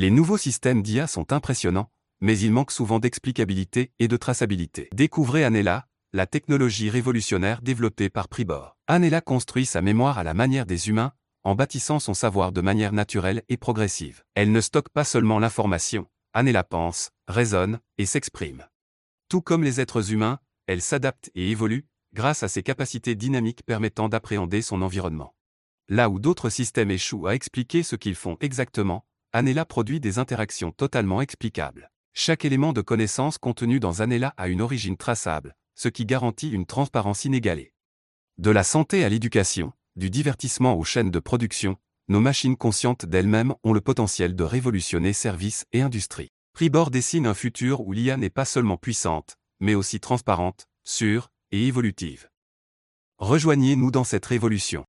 Les nouveaux systèmes d'IA sont impressionnants, mais ils manquent souvent d'explicabilité et de traçabilité. Découvrez Anela, la technologie révolutionnaire développée par Pribor. Anela construit sa mémoire à la manière des humains, en bâtissant son savoir de manière naturelle et progressive. Elle ne stocke pas seulement l'information, Anela pense, raisonne et s'exprime. Tout comme les êtres humains, elle s'adapte et évolue, grâce à ses capacités dynamiques permettant d'appréhender son environnement. Là où d'autres systèmes échouent à expliquer ce qu'ils font exactement, Anela produit des interactions totalement explicables. Chaque élément de connaissance contenu dans Anela a une origine traçable, ce qui garantit une transparence inégalée. De la santé à l'éducation, du divertissement aux chaînes de production, nos machines conscientes d'elles-mêmes ont le potentiel de révolutionner services et industries. Pribor dessine un futur où l'IA n'est pas seulement puissante, mais aussi transparente, sûre et évolutive. Rejoignez-nous dans cette révolution.